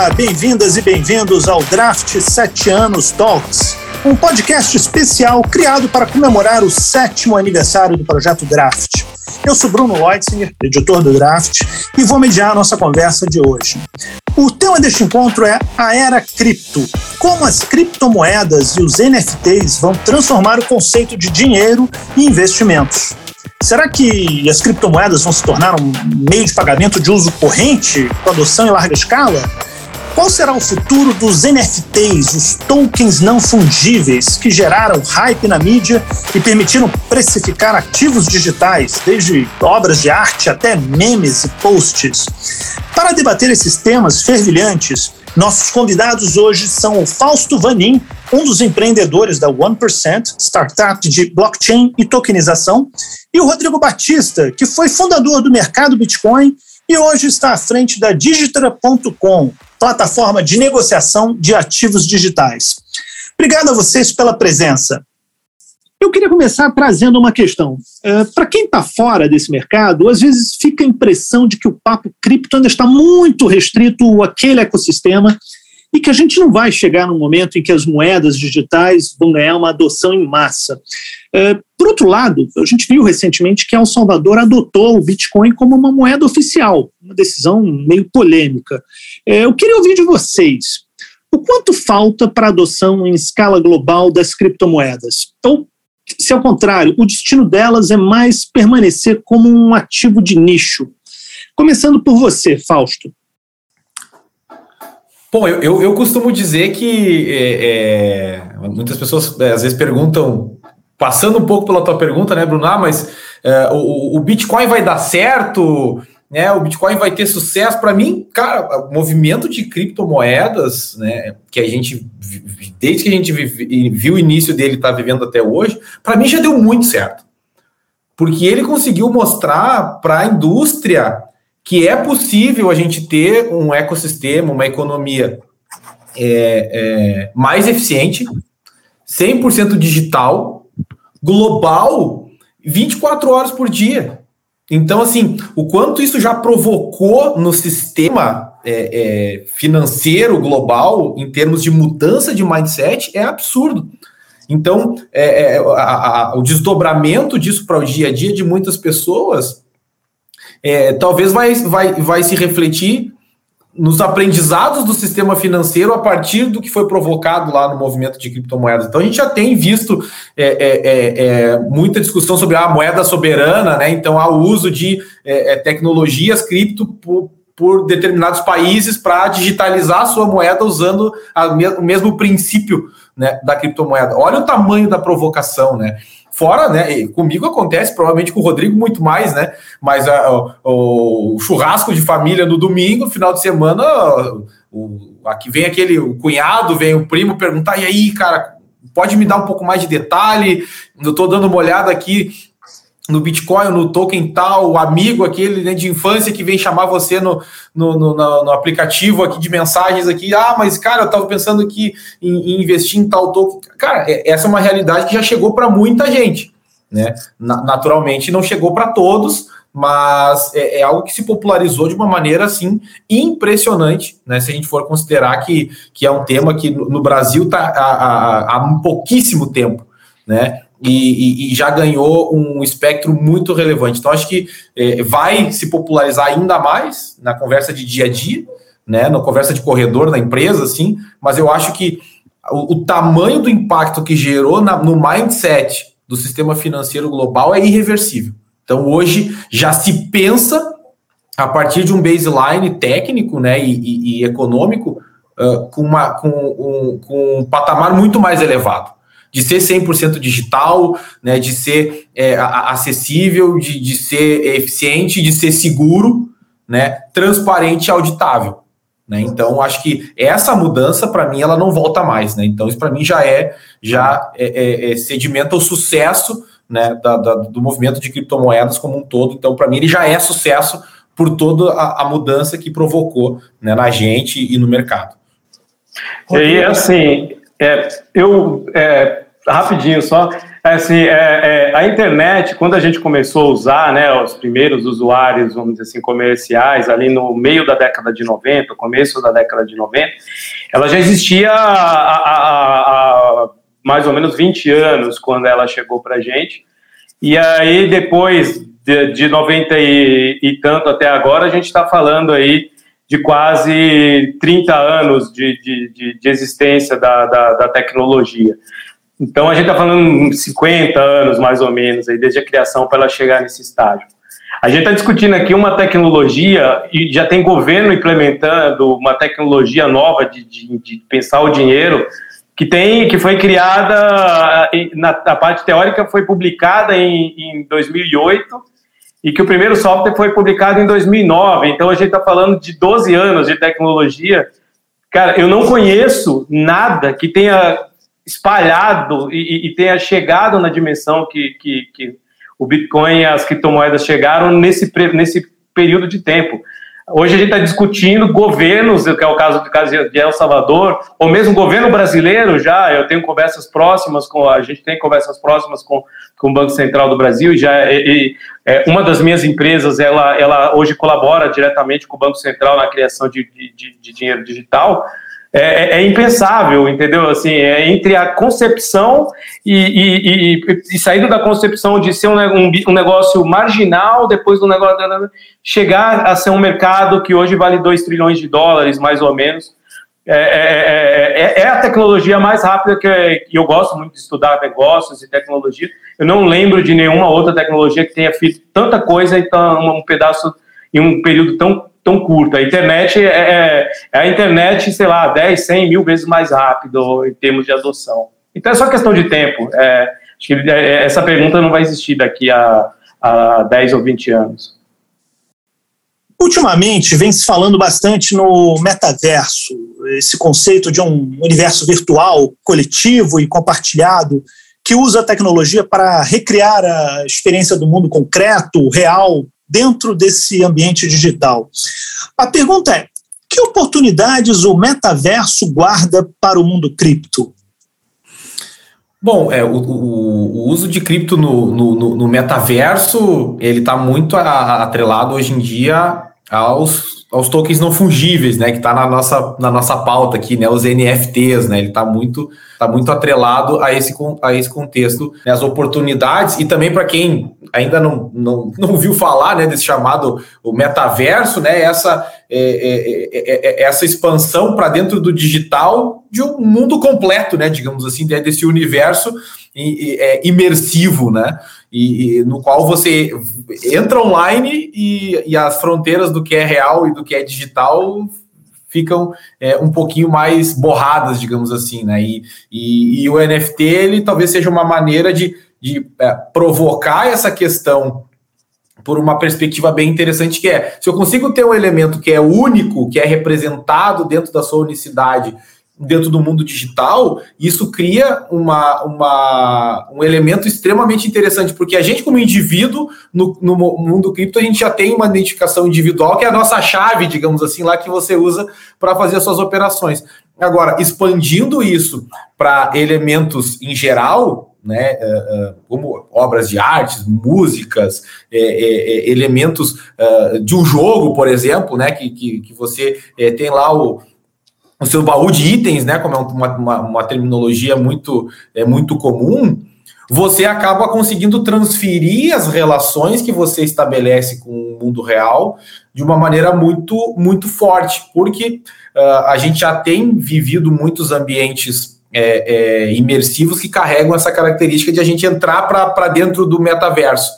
Olá, bem-vindas e bem-vindos ao Draft 7 Anos Talks, um podcast especial criado para comemorar o sétimo aniversário do projeto Draft. Eu sou Bruno Leutzinger, editor do Draft, e vou mediar a nossa conversa de hoje. O tema deste encontro é a era cripto. Como as criptomoedas e os NFTs vão transformar o conceito de dinheiro e investimentos. Será que as criptomoedas vão se tornar um meio de pagamento de uso corrente, com adoção em larga escala? Qual será o futuro dos NFTs, os tokens não fungíveis, que geraram hype na mídia e permitiram precificar ativos digitais, desde obras de arte até memes e posts? Para debater esses temas fervilhantes, nossos convidados hoje são o Fausto Vanin, um dos empreendedores da 1%, startup de blockchain e tokenização, e o Rodrigo Batista, que foi fundador do mercado Bitcoin e hoje está à frente da Digitra.com, plataforma de negociação de ativos digitais. Obrigado a vocês pela presença. Eu queria começar trazendo uma questão. É, Para quem está fora desse mercado, às vezes fica a impressão de que o papo cripto ainda está muito restrito àquele ecossistema e que a gente não vai chegar num momento em que as moedas digitais vão ganhar uma adoção em massa. É, por outro lado, a gente viu recentemente que El Salvador adotou o Bitcoin como uma moeda oficial, uma decisão meio polêmica. É, eu queria ouvir de vocês. O quanto falta para a adoção em escala global das criptomoedas? Ou, se ao contrário, o destino delas é mais permanecer como um ativo de nicho? Começando por você, Fausto. Bom, eu, eu, eu costumo dizer que é, é, muitas pessoas às vezes perguntam, passando um pouco pela tua pergunta, né, Bruno? Ah, mas é, o, o Bitcoin vai dar certo? Né, o Bitcoin vai ter sucesso? Para mim, cara, o movimento de criptomoedas, né, que a gente, desde que a gente viu o início dele, está vivendo até hoje, para mim já deu muito certo. Porque ele conseguiu mostrar para a indústria que é possível a gente ter um ecossistema, uma economia é, é, mais eficiente, 100% digital, global, 24 horas por dia. Então, assim, o quanto isso já provocou no sistema é, é financeiro global, em termos de mudança de mindset, é absurdo. Então, é, é, a, a, o desdobramento disso para o dia a dia de muitas pessoas é, talvez vai, vai, vai se refletir nos aprendizados do sistema financeiro a partir do que foi provocado lá no movimento de criptomoedas. Então a gente já tem visto é, é, é, é muita discussão sobre a moeda soberana, né? Então há o uso de é, tecnologias cripto por, por determinados países para digitalizar a sua moeda usando o mesmo princípio né, da criptomoeda. Olha o tamanho da provocação, né? Fora, né? Comigo acontece, provavelmente com o Rodrigo muito mais, né? Mas a, o, o, churrasco de família no domingo, final de semana, o, aqui vem aquele o cunhado, vem o primo perguntar: e aí, cara, pode me dar um pouco mais de detalhe? Eu tô dando uma olhada aqui no Bitcoin, no token tal, o amigo aquele né, de infância que vem chamar você no, no, no, no, aplicativo aqui de mensagens aqui, ah, mas cara, eu tava pensando aqui em, em investir em tal token. Cara, é, essa é uma realidade que já chegou para muita gente, né? Na, naturalmente não chegou para todos, mas é, é, algo que se popularizou de uma maneira assim impressionante, né? Se a gente for considerar que, que é um tema que no, no Brasil está há, há, há um pouquíssimo tempo, né? E, e, já ganhou um espectro muito relevante. Então, acho que é, vai se popularizar ainda mais na conversa de dia a dia, né, na conversa de corredor na empresa, assim, mas eu acho que o, o tamanho do impacto que gerou na, no mindset do sistema financeiro global é irreversível. Então, hoje já se pensa a partir de um baseline técnico né, e, e econômico uh, com, uma, com, um, com um patamar muito mais elevado de ser 100% digital, né, de ser é, acessível, de, de ser eficiente, de ser seguro, né, transparente e auditável. Né? Então, acho que essa mudança, para mim, ela não volta mais. Né? Então, isso para mim já é, já é, é, é sedimenta o sucesso né, da, da, do movimento de criptomoedas como um todo. Então, para mim, ele já é sucesso por toda a, a mudança que provocou né, na gente e no mercado. E aí, assim, é, eu, é, rapidinho só, É assim, é, é, a internet, quando a gente começou a usar, né, os primeiros usuários, vamos dizer assim, comerciais, ali no meio da década de 90, começo da década de 90, ela já existia há, mais ou menos 20 anos, quando ela chegou para a gente. E aí, depois de, de 90 e, e tanto até agora, a gente está falando aí de quase 30 anos de, de, de existência da, da, da tecnologia. Então a gente está falando 50 anos mais ou menos, aí, desde a criação para ela chegar nesse estágio. A gente está discutindo aqui uma tecnologia e já tem governo implementando uma tecnologia nova de, de, de pensar o dinheiro que tem que foi criada na, na parte teórica foi publicada em, em 2008 e que o primeiro software foi publicado em 2009. Então a gente está falando de 12 anos de tecnologia. Cara, eu não conheço nada que tenha espalhado e, e tenha chegado na dimensão que, que, que, o Bitcoin e as criptomoedas chegaram nesse, nesse período de tempo. Hoje a gente está discutindo governos, que é o caso do caso de El Salvador, ou mesmo governo brasileiro já. Eu tenho conversas próximas com a gente tem conversas próximas com, com o Banco Central do Brasil. Já e, e, é, uma das minhas empresas, ela, ela hoje colabora diretamente com o Banco Central na criação de, de, de dinheiro digital é, é, é, impensável, entendeu? Assim, é entre a concepção e, e, e, e saindo da concepção de ser um, um, um, negócio marginal, depois do negócio chegar a ser um mercado que hoje vale 2 trilhões de dólares, mais ou menos. É, é, é, é a tecnologia mais rápida que, eu gosto muito de estudar negócios e tecnologia. Eu não lembro de nenhuma outra tecnologia que tenha feito tanta coisa em um pedaço em um período tão tão curta. A internet é, é, é, a internet, sei lá, 10, 100 mil vezes mais rápido em termos de adoção. Então é só questão de tempo. É, acho que é, essa pergunta não vai existir daqui a, a 10 ou 20 anos. Ultimamente vem se falando bastante no metaverso, esse conceito de um universo virtual, coletivo e compartilhado, que usa a tecnologia para recriar a experiência do mundo concreto, real, dentro desse ambiente digital. A pergunta é: que oportunidades o metaverso guarda para o mundo cripto? Bom, é, o, o, o uso de cripto no, no, no metaverso ele está muito atrelado hoje em dia aos, aos tokens não fungíveis, né, que está na nossa, na nossa pauta aqui, né, os NFTs, né, ele está muito, tá muito atrelado a esse, a esse contexto, né, as oportunidades, e também para quem ainda não, não, não viu falar, né, desse chamado o metaverso, né, essa, é, é, é, é essa expansão para dentro do digital de um mundo completo, né, digamos assim, desse universo imersivo, né, e, e, no qual você entra online e, e, as fronteiras do que é real e do que é digital ficam é, um pouquinho mais borradas, digamos assim, né? E, e, o NFT ele talvez seja uma maneira de, de é, provocar essa questão por uma perspectiva bem interessante que é se eu consigo ter um elemento que é único, que é representado dentro da sua unicidade dentro do mundo digital, isso cria uma, uma, um elemento extremamente interessante, porque a gente, como indivíduo, no, no mundo cripto, a gente já tem uma identificação individual, que é a nossa chave, digamos assim, lá que você usa para fazer as suas operações. Agora, expandindo isso para elementos em geral, né, é, é, como obras de artes, músicas, é, elementos de um jogo, por exemplo, né, que, que, que você tem lá o, o seu baú de itens, né, como é uma, uma, uma terminologia muito, é, muito comum, você acaba conseguindo transferir as relações que você estabelece com o mundo real de uma maneira muito, muito forte, porque uh, a gente já tem vivido muitos ambientes é, é, imersivos que carregam essa característica de a gente entrar para dentro do metaverso.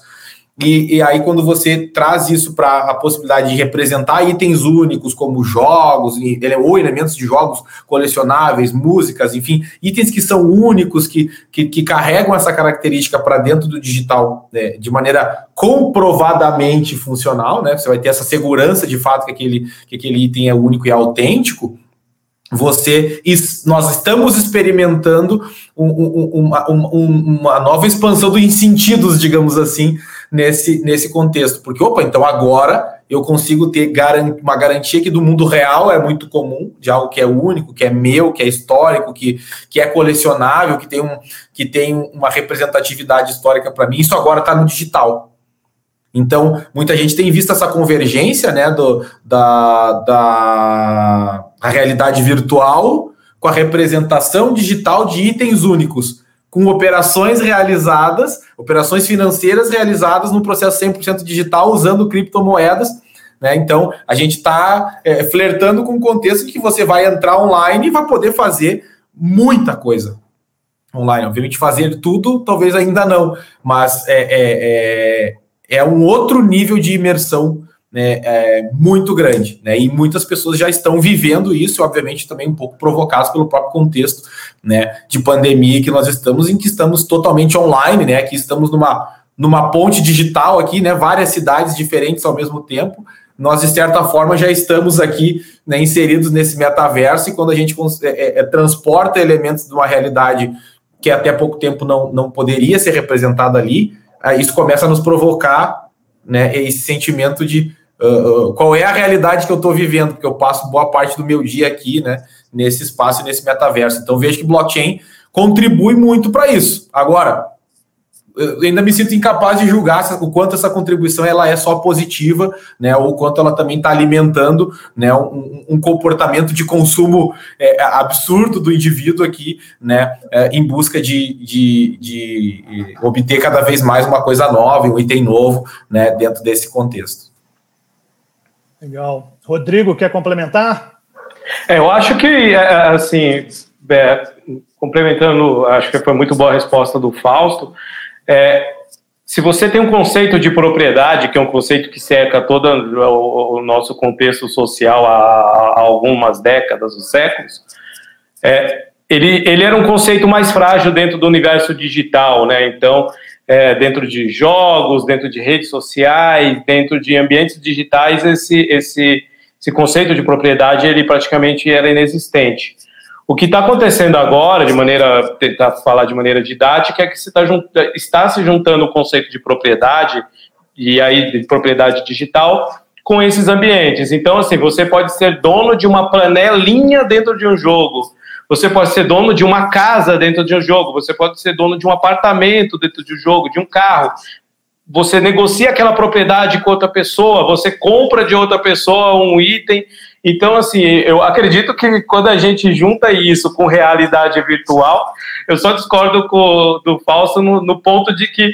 E, e, aí, quando você traz isso para a possibilidade de representar itens únicos, como jogos, ou elementos de jogos colecionáveis, músicas, enfim, itens que são únicos, que, que, que carregam essa característica para dentro do digital né, de maneira comprovadamente funcional, né? Você vai ter essa segurança de fato que aquele, que aquele item é único e autêntico você nós estamos experimentando um, um, uma, um, uma, nova expansão dos sentidos, digamos assim, nesse, nesse contexto. Porque, opa, então agora eu consigo ter uma garantia que do mundo real é muito comum, de algo que é único, que é meu, que é histórico, que, que é colecionável, que tem, um, que tem uma representatividade histórica para mim. Isso agora está no digital. Então, muita gente tem visto essa convergência né, do, da, da realidade virtual com a representação digital de itens únicos, com operações realizadas, operações financeiras realizadas no processo 100% digital usando criptomoedas. Né? Então, a gente está é, flertando com o contexto que você vai entrar online e vai poder fazer muita coisa online. Obviamente, fazer tudo, talvez ainda não, mas é, é, é, é um outro nível de imersão né, é, muito grande, né, e muitas pessoas já estão vivendo isso, obviamente também um pouco provocados pelo próprio contexto, né, de pandemia que nós estamos, em que estamos totalmente online, né, que estamos numa, numa ponte digital aqui, né, várias cidades diferentes ao mesmo tempo, nós de certa forma já estamos aqui né, inseridos nesse metaverso e quando a gente é, é, é, transporta elementos de uma realidade que até pouco tempo não, não poderia ser representada ali, isso começa a nos provocar né, esse sentimento de uh, qual é a realidade que eu estou vivendo, porque eu passo boa parte do meu dia aqui, né, nesse espaço, nesse metaverso. Então vejo que blockchain contribui muito para isso. Agora, eu ainda me sinto incapaz de julgar o quanto essa contribuição ela é só positiva, né, ou o quanto ela também está alimentando, né, um, um, comportamento de consumo é, absurdo do indivíduo aqui, né, é, em busca de, de, de obter cada vez mais uma coisa nova, um item novo, né, dentro desse contexto. Legal. Rodrigo, quer complementar? É, eu acho que, é, é, assim, é, complementando, acho que foi muito boa a resposta do Fausto. É, se você tem um conceito de propriedade, que é um conceito que cerca todo o, nosso contexto social há, há, algumas décadas, ou séculos, é, ele, ele era um conceito mais frágil dentro do universo digital, né? Então, é, dentro de jogos, dentro de redes sociais, dentro de ambientes digitais, esse, esse, esse conceito de propriedade ele praticamente era inexistente. O que está acontecendo agora, de maneira tentar falar de maneira didática, é que se tá está se juntando o conceito de propriedade e aí de propriedade digital com esses ambientes. Então, assim, você pode ser dono de uma panelinha dentro de um jogo você pode ser dono de uma casa dentro de um jogo, você pode ser dono de um apartamento dentro de um jogo, de um carro. Você negocia aquela propriedade com outra pessoa, você compra de outra pessoa um item. Então, assim, eu acredito que quando a gente junta isso com realidade virtual, eu só discordo com, do Falso no, no ponto de que,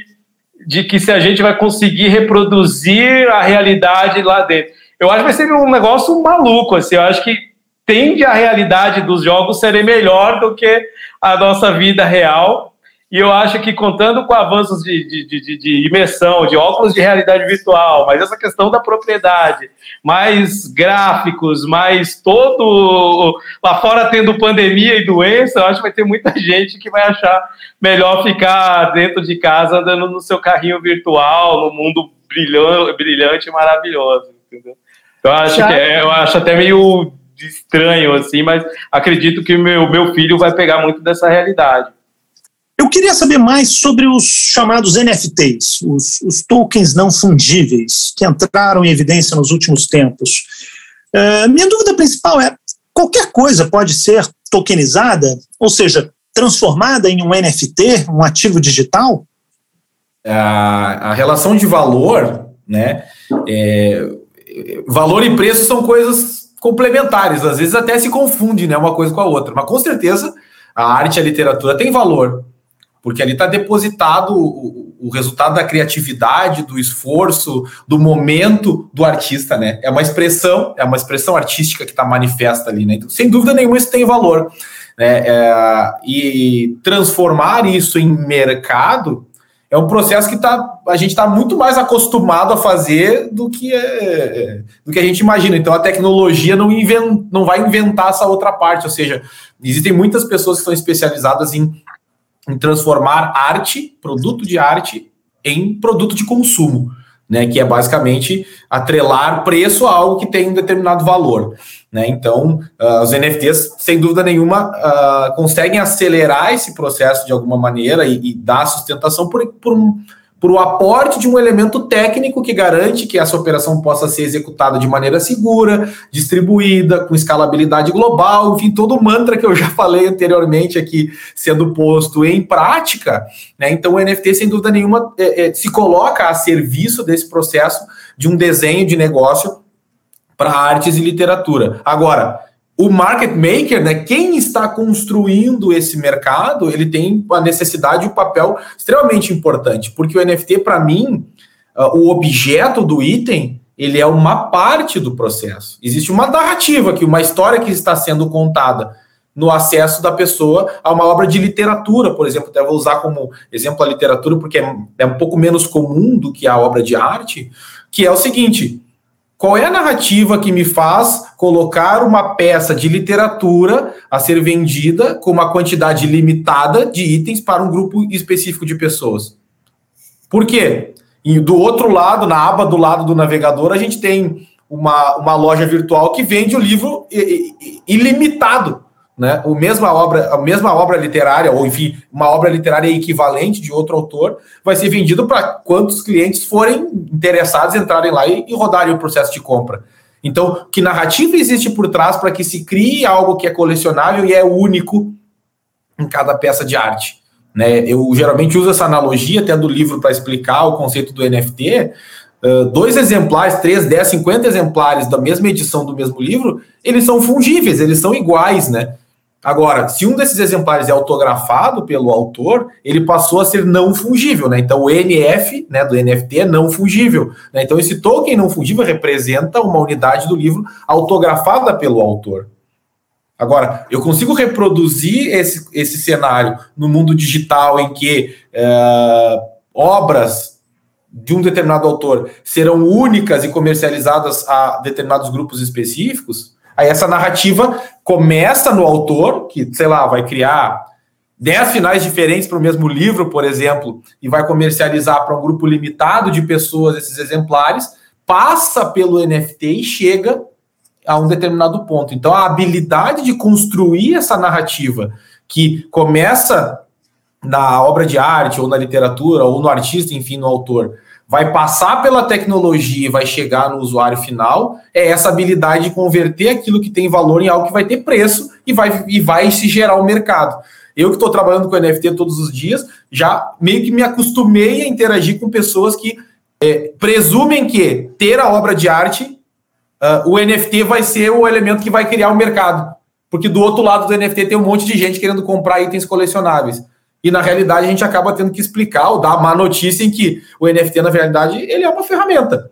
de que se a gente vai conseguir reproduzir a realidade lá dentro. Eu acho que vai ser um negócio maluco, assim, eu acho que tende a realidade dos jogos serem melhor do que a nossa vida real. E eu acho que contando com avanços de, de, de, de, imersão, de óculos de realidade virtual, mas essa questão da propriedade, mais gráficos, mais todo. Lá fora tendo pandemia e doença, eu acho que vai ter muita gente que vai achar melhor ficar dentro de casa andando no seu carrinho virtual, no mundo brilhante, brilhante e maravilhoso. Entendeu? Então, eu acho, que é, eu acho até meio estranho, assim, mas acredito que o meu, meu filho vai pegar muito dessa realidade. Eu queria saber mais sobre os chamados NFTs, os, os tokens não fungíveis, que entraram em evidência nos últimos tempos. Uh, minha dúvida principal é: qualquer coisa pode ser tokenizada, ou seja, transformada em um NFT, um ativo digital? A, a relação de valor, né? É, valor e preço são coisas complementares, às vezes até se confunde né, uma coisa com a outra, mas com certeza a arte e a literatura têm valor, porque ali está depositado o, o, resultado da criatividade, do esforço, do momento do artista, né? É uma expressão, é uma expressão artística que está manifesta ali, né? Então, sem dúvida nenhuma, isso tem valor. Né? É, e transformar isso em mercado é um processo que tá, a gente está muito mais acostumado a fazer do que, é, do que a gente imagina. Então a tecnologia não, invent, não vai inventar essa outra parte, ou seja, existem muitas pessoas que estão especializadas em, em transformar arte, produto de arte, em produto de consumo né, que é basicamente atrelar preço a algo que tem um determinado valor. Né? Então, uh, os NFTs, sem dúvida nenhuma, uh, conseguem acelerar esse processo de alguma maneira e, e dar sustentação por, por, um, para o aporte de um elemento técnico que garante que essa operação possa ser executada de maneira segura, distribuída, com escalabilidade global, enfim, todo o mantra que eu já falei anteriormente aqui sendo posto em prática. Né? Então, o NFT, sem dúvida nenhuma, é, é, se coloca a serviço desse processo de um desenho de negócio para artes e literatura. Agora, o market maker, né, quem está construindo esse mercado, ele tem a necessidade e um papel extremamente importante, porque o NFT, para mim, uh, o objeto do item, ele é uma parte do processo. Existe uma narrativa aqui, uma história que está sendo contada no acesso da pessoa a uma obra de literatura, por exemplo. Até vou usar como exemplo a literatura, porque é, é um pouco menos comum do que a obra de arte, que é o seguinte: qual é a narrativa que me faz colocar uma peça de literatura a ser vendida com uma quantidade limitada de itens para um grupo específico de pessoas? Por quê? E do outro lado, na aba do lado do navegador, a gente tem uma, uma loja virtual que vende o livro ilimitado né? O mesma obra, a mesma obra literária, ou enfim, uma obra literária equivalente de outro autor, vai ser vendido para quantos clientes forem interessados entrarem lá e, e rodarem o processo de compra. Então, que narrativa existe por trás para que se crie algo que é colecionável e é único em cada peça de arte? Né? Eu geralmente uso essa analogia até do livro para explicar o conceito do NFT. Uh, dois exemplares, três, dez, cinquenta exemplares da mesma edição do mesmo livro, eles são fungíveis, eles são iguais, né? Agora, se um desses exemplares é autografado pelo autor, ele passou a ser não fungível, né? Então o NF, né, do NFT é não fungível. Né? Então esse token não fungível representa uma unidade do livro autografada pelo autor. Agora, eu consigo reproduzir esse, esse cenário no mundo digital em que é, obras de um determinado autor serão únicas e comercializadas a determinados grupos específicos? Aí essa narrativa começa no autor, que, sei lá, vai criar 10 finais diferentes para o mesmo livro, por exemplo, e vai comercializar para um grupo limitado de pessoas esses exemplares, passa pelo NFT e chega a um determinado ponto. Então, a habilidade de construir essa narrativa que começa na obra de arte, ou na literatura, ou no artista, enfim, no autor, vai passar pela tecnologia e vai chegar no usuário final, é essa habilidade de converter aquilo que tem valor em algo que vai ter preço e vai, e vai se gerar o um mercado. Eu que estou trabalhando com NFT todos os dias, já meio que me acostumei a interagir com pessoas que é, presumem que ter a obra de arte, uh, o NFT vai ser o elemento que vai criar o mercado. Porque do outro lado do NFT tem um monte de gente querendo comprar itens colecionáveis. E na realidade a gente acaba tendo que explicar ou dar má notícia em que o NFT, na realidade, ele é uma ferramenta.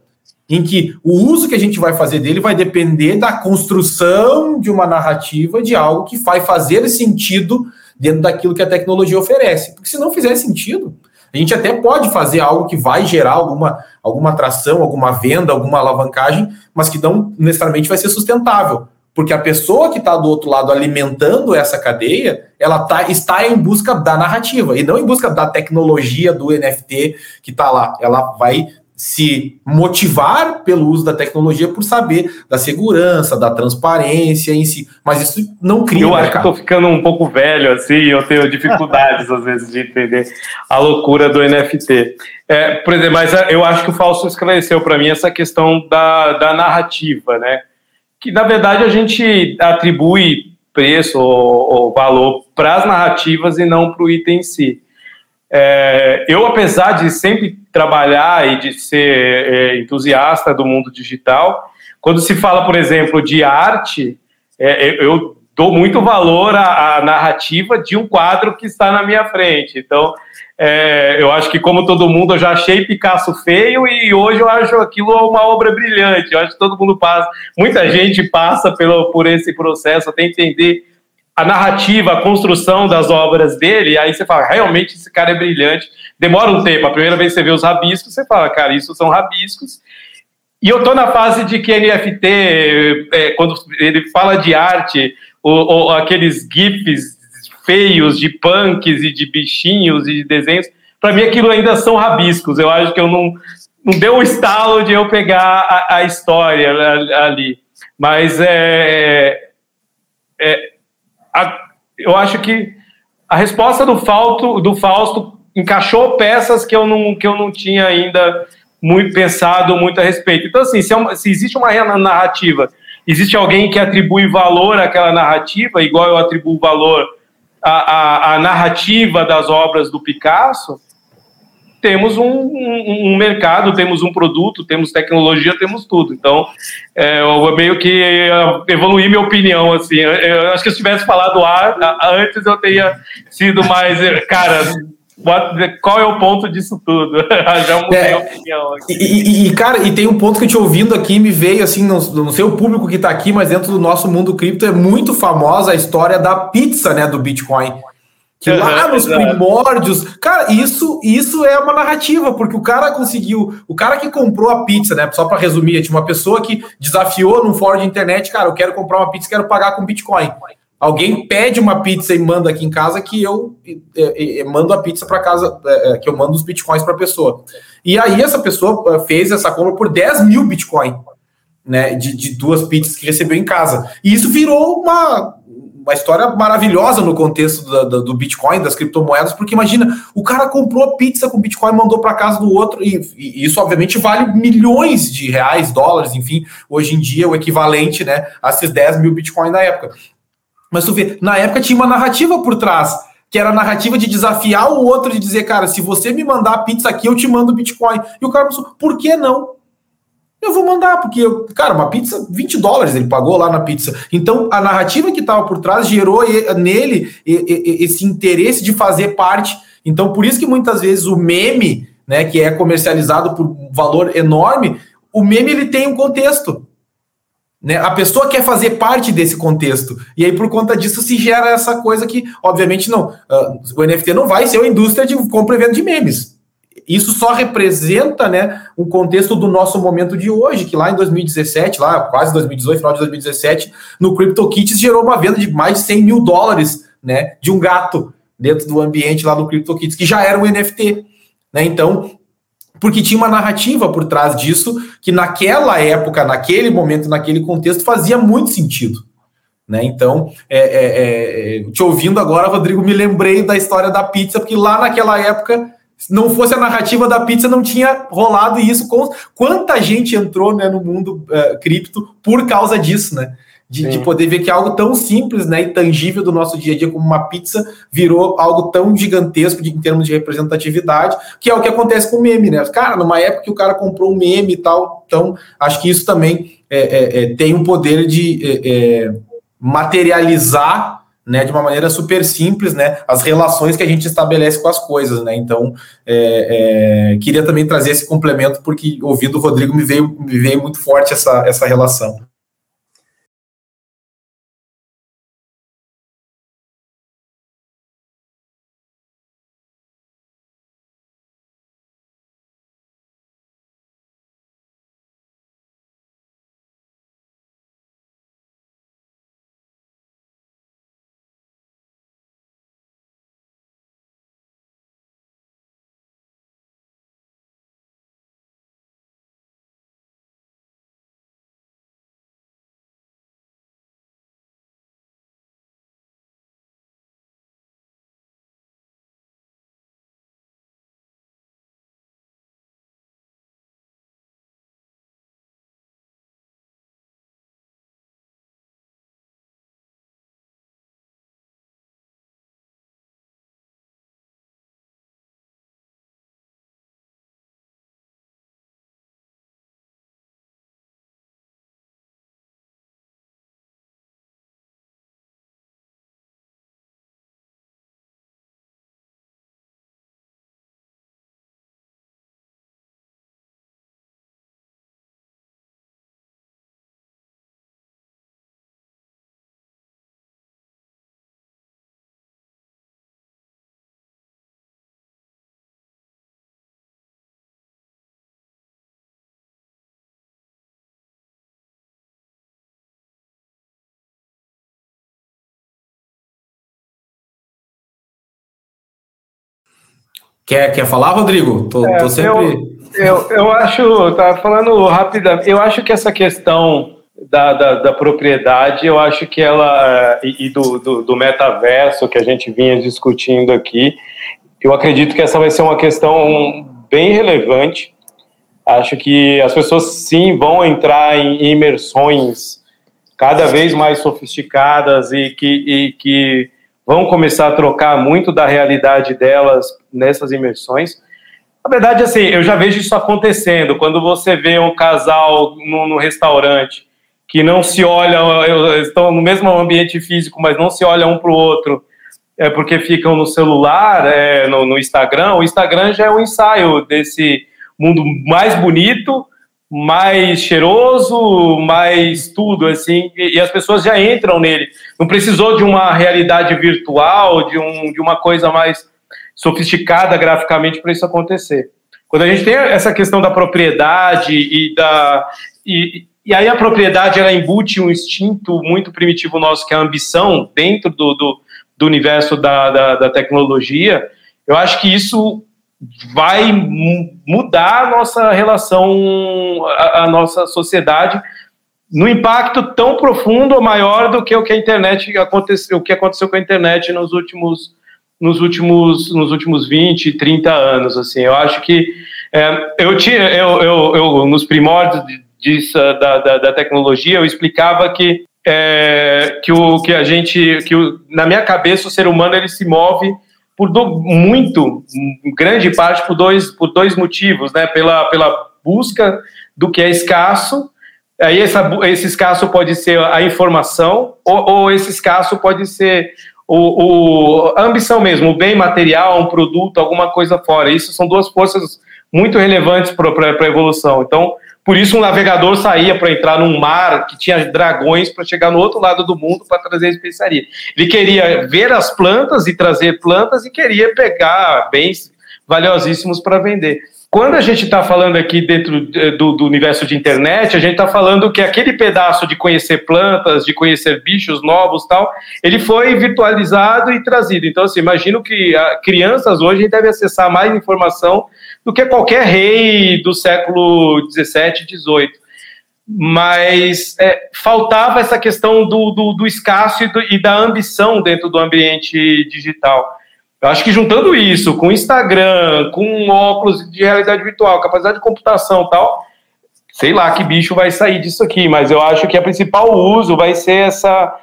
Em que o uso que a gente vai fazer dele vai depender da construção de uma narrativa de algo que vai fazer sentido dentro daquilo que a tecnologia oferece. Porque se não fizer sentido, a gente até pode fazer algo que vai gerar alguma, alguma atração, alguma venda, alguma alavancagem, mas que não necessariamente vai ser sustentável porque a pessoa que está do outro lado alimentando essa cadeia, ela tá, está em busca da narrativa e não em busca da tecnologia do NFT que está lá. Ela vai se motivar pelo uso da tecnologia por saber da segurança, da transparência em si, mas isso não cria. Eu acho que estou ficando um pouco velho assim, eu tenho dificuldades às vezes de entender a loucura do NFT. É, por exemplo, mas eu acho que o Falso esclareceu para mim essa questão da, da narrativa, né? Que na verdade a gente atribui preço ou, ou valor para as narrativas e não para o item em si. É, eu, apesar de sempre trabalhar e de ser é, entusiasta do mundo digital, quando se fala, por exemplo, de arte, é, eu dou muito valor à, à, narrativa de um quadro que está na minha frente. Então, é, eu acho que, como todo mundo, eu já achei Picasso feio e hoje eu acho aquilo uma obra brilhante. Eu acho que todo mundo passa, muita gente passa pelo, por esse processo até entender a narrativa, a construção das obras dele. Aí você fala, realmente esse cara é brilhante. Demora um tempo. A primeira vez que você vê os rabiscos, você fala, cara, isso são rabiscos. E eu estou na fase de que NFT, é, quando ele fala de arte, ou, ou aqueles GIFs feios de punks e de bichinhos e de desenhos, para mim aquilo ainda são rabiscos. Eu acho que eu não, não deu o estalo de eu pegar a, a história ali. Mas é, é a, eu acho que a resposta do, Falto, do Fausto encaixou peças que eu não, que eu não tinha ainda muito pensado muito a respeito. Então, assim, se, é uma, se existe uma narrativa, existe alguém que atribui valor àquela narrativa, igual eu atribuo valor à, à, à narrativa das obras do Picasso, temos um, um, um, mercado, temos um produto, temos tecnologia, temos tudo. Então, é, eu meio que evoluí minha opinião, assim. Eu, eu acho que se eu tivesse falado A, antes, eu teria sido mais, cara, qual é o ponto disso tudo? Já mudei é, a opinião aqui. E, e, cara, e tem um ponto que eu te ouvindo aqui, me veio assim, não, não sei o público que está aqui, mas dentro do nosso mundo cripto é muito famosa a história da pizza, né, do Bitcoin. Que uhum, lá nos primórdios, cara, isso isso é uma narrativa, porque o cara conseguiu, o cara que comprou a pizza, né? Só para resumir, tinha uma pessoa que desafiou num fórum de internet, cara, eu quero comprar uma pizza, quero pagar com Bitcoin. Alguém pede uma pizza e manda aqui em casa que eu é, é, mando a pizza para casa, é, é, que eu mando os bitcoins para a pessoa. E aí essa pessoa é, fez essa compra por 10 mil bitcoins, né? De, de duas pizzas que recebeu em casa. E isso virou uma, uma história maravilhosa no contexto do, Bitcoin, das criptomoedas, porque imagina, o cara comprou pizza com Bitcoin, mandou para casa do outro, e, e, isso obviamente vale milhões de reais, dólares, enfim, hoje em dia o equivalente né, a esses 10 mil Bitcoin na época. Mas tu vê, na época tinha uma narrativa por trás, que era a narrativa de desafiar o outro, de dizer, cara, se você me mandar pizza aqui, eu te mando Bitcoin. E o cara pensou, por que não? Eu vou mandar, porque, cara, uma pizza, 20 dólares ele pagou lá na pizza. Então, a narrativa que estava por trás gerou nele esse interesse de fazer parte. Então, por isso que muitas vezes o meme, né, que é comercializado por valor enorme, o meme ele tem um contexto. Né? A pessoa quer fazer parte desse contexto. E aí, por conta disso, se gera essa coisa que, obviamente, não. Uh, o NFT não vai ser uma indústria de compra e venda de memes. Isso só representa né, um contexto do nosso momento de hoje, que lá em 2017, lá quase 2018, final de 2017, no CryptoKitties gerou uma venda de mais de 100 mil dólares né, de um gato dentro do ambiente lá do CryptoKitties, que já era um NFT. Né? Então, porque tinha uma narrativa por trás disso que naquela época, naquele momento, naquele contexto fazia muito sentido. Né? Então, é, é, é, te ouvindo agora, Rodrigo, me lembrei da história da pizza, porque lá naquela época, se não fosse a narrativa da pizza, não tinha rolado isso. Com... Quanta gente entrou né, no mundo uh, cripto por causa disso, né? De, de, poder ver que algo tão simples né, e tangível do nosso dia a dia como uma pizza virou algo tão gigantesco de, em termos de representatividade, que é o que acontece com o meme, né? Cara, numa época que o cara comprou um meme e tal, então acho que isso também é, é, é, tem um poder de é, é, materializar né, de uma maneira super simples, né, as relações que a gente estabelece com as coisas, né, então é, queria também trazer esse complemento porque ouvindo o Rodrigo me veio, me veio muito forte essa, essa relação. Quer, quer falar, Rodrigo? Tô, é, tô sempre. Eu, eu, eu acho, tá falando rapidamente, eu acho que essa questão da, da, da, propriedade, eu acho que ela, e, e do, do, do, metaverso que a gente vinha discutindo aqui, Eu acredito que essa vai ser uma questão bem relevante. Acho que as pessoas sim vão entrar em imersões cada vez mais sofisticadas e que, e que vão começar a trocar muito da realidade delas nessas imersões. Na verdade, assim, eu já vejo isso acontecendo. Quando você vê um casal no, no restaurante que não se olham, estão no mesmo ambiente físico, mas não se olham um para o outro, é porque ficam no celular, é, no, no Instagram. O Instagram já é um ensaio desse mundo mais bonito, mais cheiroso, mais tudo, assim, e, e, as pessoas já entram nele. Não precisou de uma realidade virtual, de, um, de uma coisa mais sofisticada graficamente para isso acontecer. Quando a gente tem essa questão da propriedade e da. E, e aí a propriedade ela embute um instinto muito primitivo nosso, que é a ambição, dentro do, do, do universo da, da, da tecnologia, eu acho que isso vai mudar a nossa relação, a, a, nossa sociedade, no impacto tão profundo ou maior do que o que a internet aconteceu, o que aconteceu com a internet nos últimos, nos últimos, nos últimos 20, 30 anos. Assim, eu acho que é, eu tinha, eu, eu, eu, nos primórdios disso, da, da, da tecnologia, eu explicava que é, que o que a gente, que o, na minha cabeça o ser humano ele se move por do, muito, grande parte por dois, por dois motivos, né? Pela, pela busca do que é escasso. Aí essa, esse escasso pode ser a informação, ou, ou esse escasso pode ser o, o, a ambição mesmo, o bem material, um produto, alguma coisa fora. Isso são duas forças muito relevantes para a evolução. Então, por isso, um navegador saía para entrar num mar que tinha dragões para chegar no outro lado do mundo para trazer especiaria. Ele queria ver as plantas e trazer plantas e queria pegar bens valiosíssimos para vender. Quando a gente está falando aqui dentro eh, do, do, universo de internet, a gente está falando que aquele pedaço de conhecer plantas, de conhecer bichos novos tal, ele foi virtualizado e trazido. Então, assim, imagino que crianças hoje devem acessar mais informação do que qualquer rei do século 17, 18. Mas é, faltava essa questão do, do, do escasso e, do, e, da ambição dentro do ambiente digital. Eu acho que juntando isso com Instagram, com óculos de realidade virtual, capacidade de computação tal, sei lá que bicho vai sair disso aqui, mas eu acho que a principal uso vai ser essa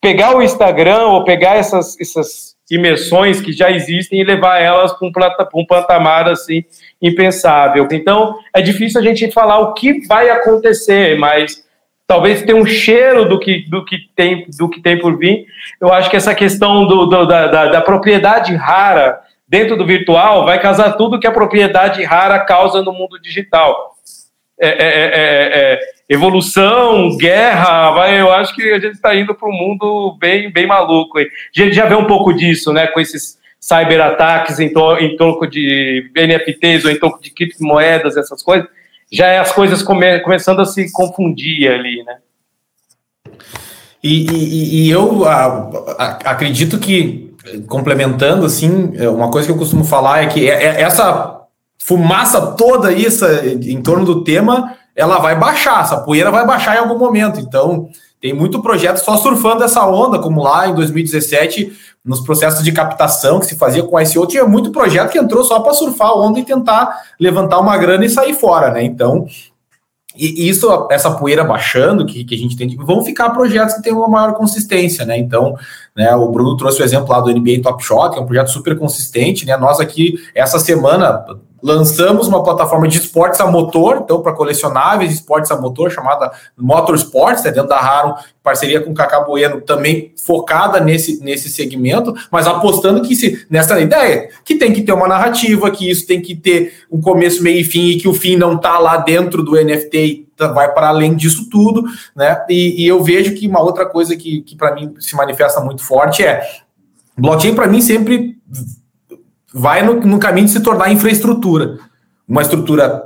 pegar o Instagram ou pegar essas, essas imersões que já existem e levar elas para um, patamar assim impensável. Então, é difícil a gente falar o que vai acontecer, mas talvez tenha um cheiro do que, do que, tem, do que tem por vir. Eu acho que essa questão do, do da, da, da, propriedade rara dentro do virtual vai casar tudo que a propriedade rara causa no mundo digital. É, é, é, é, é evolução, guerra, vai, eu acho que a gente está indo para um mundo bem, bem maluco. A gente já vê um pouco disso, né, com esses cyberataques em, to, em troco de NFTs ou em troco de criptomoedas, essas coisas, já é as coisas come, começando a se confundir ali, né? E, e, e eu a, a, acredito que, complementando, assim, uma coisa que eu costumo falar é que é, é essa fumaça toda isso em torno do tema ela vai baixar, essa poeira vai baixar em algum momento. Então, tem muito projeto só surfando essa onda, como lá em 2017, nos processos de captação que se fazia com ICO, tinha muito projeto que entrou só para surfar a onda e tentar levantar uma grana e sair fora, né? Então, e isso, essa poeira baixando que, que a gente tem, vão ficar projetos que têm uma maior consistência, né? Então, né, o Bruno trouxe o exemplo lá do NBA Top Shot, que é um projeto super consistente, né? Nós aqui, essa semana, lançamos uma plataforma de esportes a motor, então para colecionáveis, esportes a motor, chamada Motorsports, né, dentro da Haron, parceria com o Cacá Bueno, também focada nesse, nesse segmento, mas apostando que se, nessa ideia, que tem que ter uma narrativa, que isso tem que ter um começo, meio e fim, e que o fim não está lá dentro do NFT e vai para além disso tudo, né? E, e, eu vejo que uma outra coisa que, que para mim se manifesta muito forte é blockchain para mim sempre vai no, no caminho de se tornar infraestrutura. Uma estrutura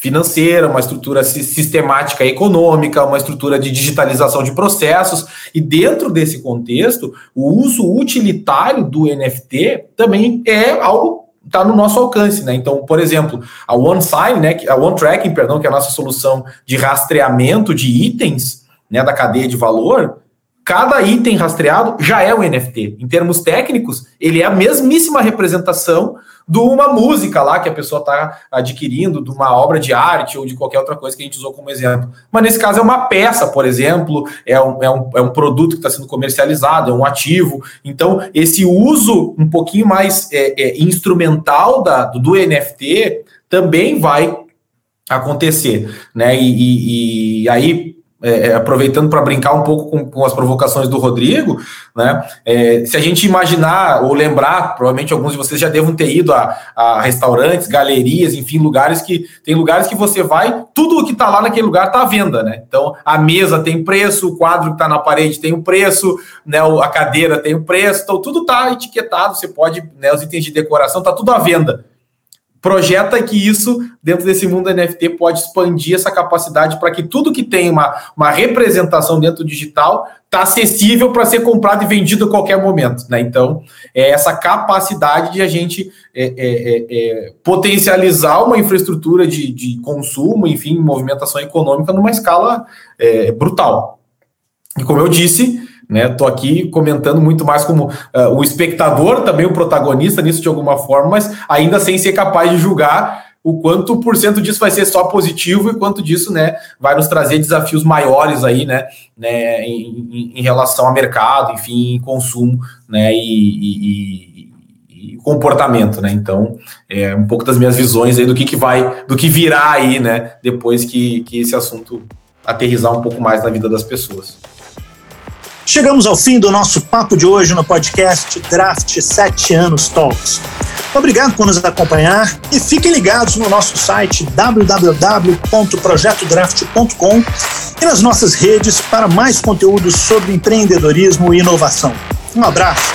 financeira, uma estrutura sistemática econômica, uma estrutura de digitalização de processos. E dentro desse contexto, o uso utilitário do NFT também é algo está no nosso alcance, né? Então, por exemplo, a OneSign, né, a OneTracking, perdão, que é a nossa solução de rastreamento de itens, né, da cadeia de valor, cada item rastreado já é um NFT. Em termos técnicos, ele é a mesmíssima representação de uma música lá que a pessoa está adquirindo, de uma obra de arte ou de qualquer outra coisa que a gente usou como exemplo. Mas nesse caso é uma peça, por exemplo, é um, é um, é um produto que está sendo comercializado, é um ativo. Então, esse uso um pouquinho mais é, é, instrumental da, do, NFT também vai acontecer, né? E, e, e aí é, é, aproveitando para brincar um pouco com, com, as provocações do Rodrigo, né? É, se a gente imaginar ou lembrar, provavelmente alguns de vocês já devam ter ido a, a restaurantes, galerias, enfim, lugares que tem lugares que você vai, tudo o que está lá naquele lugar está à venda, né? Então a mesa tem preço, o quadro que está na parede tem um preço, né? A cadeira tem um preço, então tudo está etiquetado. Você pode, né? Os itens de decoração está tudo à venda projeta que isso, dentro desse mundo NFT, pode expandir essa capacidade para que tudo que tem uma, uma representação dentro do digital está acessível para ser comprado e vendido a qualquer momento. Né? Então, é essa capacidade de a gente é, é, é, é, potencializar uma infraestrutura de, de consumo, enfim, movimentação econômica numa escala é, brutal. E como eu disse, né? Tô aqui comentando muito mais como uh, o espectador, também o protagonista nisso de alguma forma, mas ainda sem ser capaz de julgar o quanto por cento disso vai ser só positivo e quanto disso, né, vai nos trazer desafios maiores aí, né, né em, em relação ao mercado, enfim, consumo, né, e, e, e, comportamento, né. Então, é um pouco das minhas visões aí do que, que vai, do que virá aí, né, depois que, que esse assunto aterrizar um pouco mais na vida das pessoas. Chegamos ao fim do nosso papo de hoje no podcast Draft 7 Anos Talks. Obrigado por nos acompanhar e fiquem ligados no nosso site www.projetodraft.com e nas nossas redes para mais conteúdos sobre empreendedorismo e inovação. Um abraço!